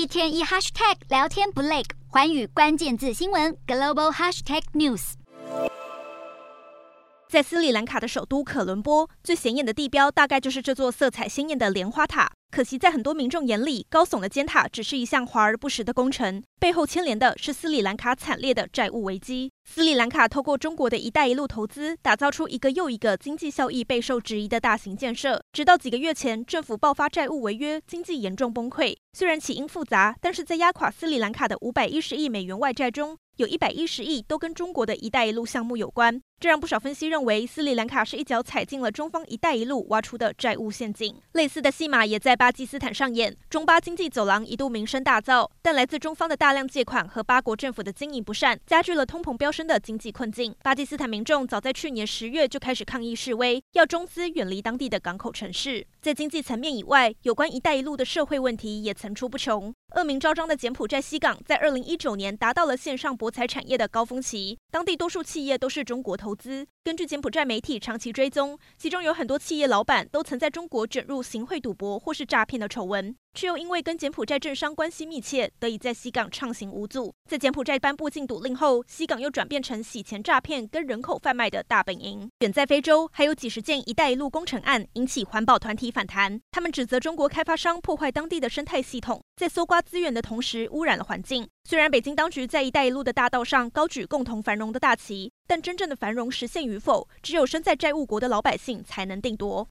一天一 hashtag 聊天不累，环宇关键字新闻 global hashtag news。在斯里兰卡的首都可伦坡，最显眼的地标大概就是这座色彩鲜艳的莲花塔。可惜，在很多民众眼里，高耸的尖塔只是一项华而不实的工程，背后牵连的是斯里兰卡惨烈的债务危机。斯里兰卡透过中国的一带一路投资，打造出一个又一个经济效益备受质疑的大型建设，直到几个月前，政府爆发债务违约，经济严重崩溃。虽然起因复杂，但是在压垮斯里兰卡的五百一十亿美元外债中，有一百一十亿都跟中国的一带一路项目有关。这让不少分析认为，斯里兰卡是一脚踩进了中方“一带一路”挖出的债务陷阱。类似的戏码也在巴基斯坦上演，中巴经济走廊一度名声大噪，但来自中方的大大量借款和巴国政府的经营不善，加剧了通膨飙升的经济困境。巴基斯坦民众早在去年十月就开始抗议示威，要中资远离当地的港口城市。在经济层面以外，有关“一带一路”的社会问题也层出不穷。恶名昭彰的柬埔寨西港，在二零一九年达到了线上博彩产业的高峰期，当地多数企业都是中国投资。根据柬埔寨媒体长期追踪，其中有很多企业老板都曾在中国卷入行贿赌博或是诈骗的丑闻。却又因为跟柬埔寨政商关系密切，得以在西港畅行无阻。在柬埔寨颁布禁赌令后，西港又转变成洗钱诈骗跟人口贩卖的大本营。远在非洲，还有几十件“一带一路”工程案引起环保团体反弹，他们指责中国开发商破坏当地的生态系统，在搜刮资源的同时污染了环境。虽然北京当局在“一带一路”的大道上高举共同繁荣的大旗，但真正的繁荣实现与否，只有身在债务国的老百姓才能定夺。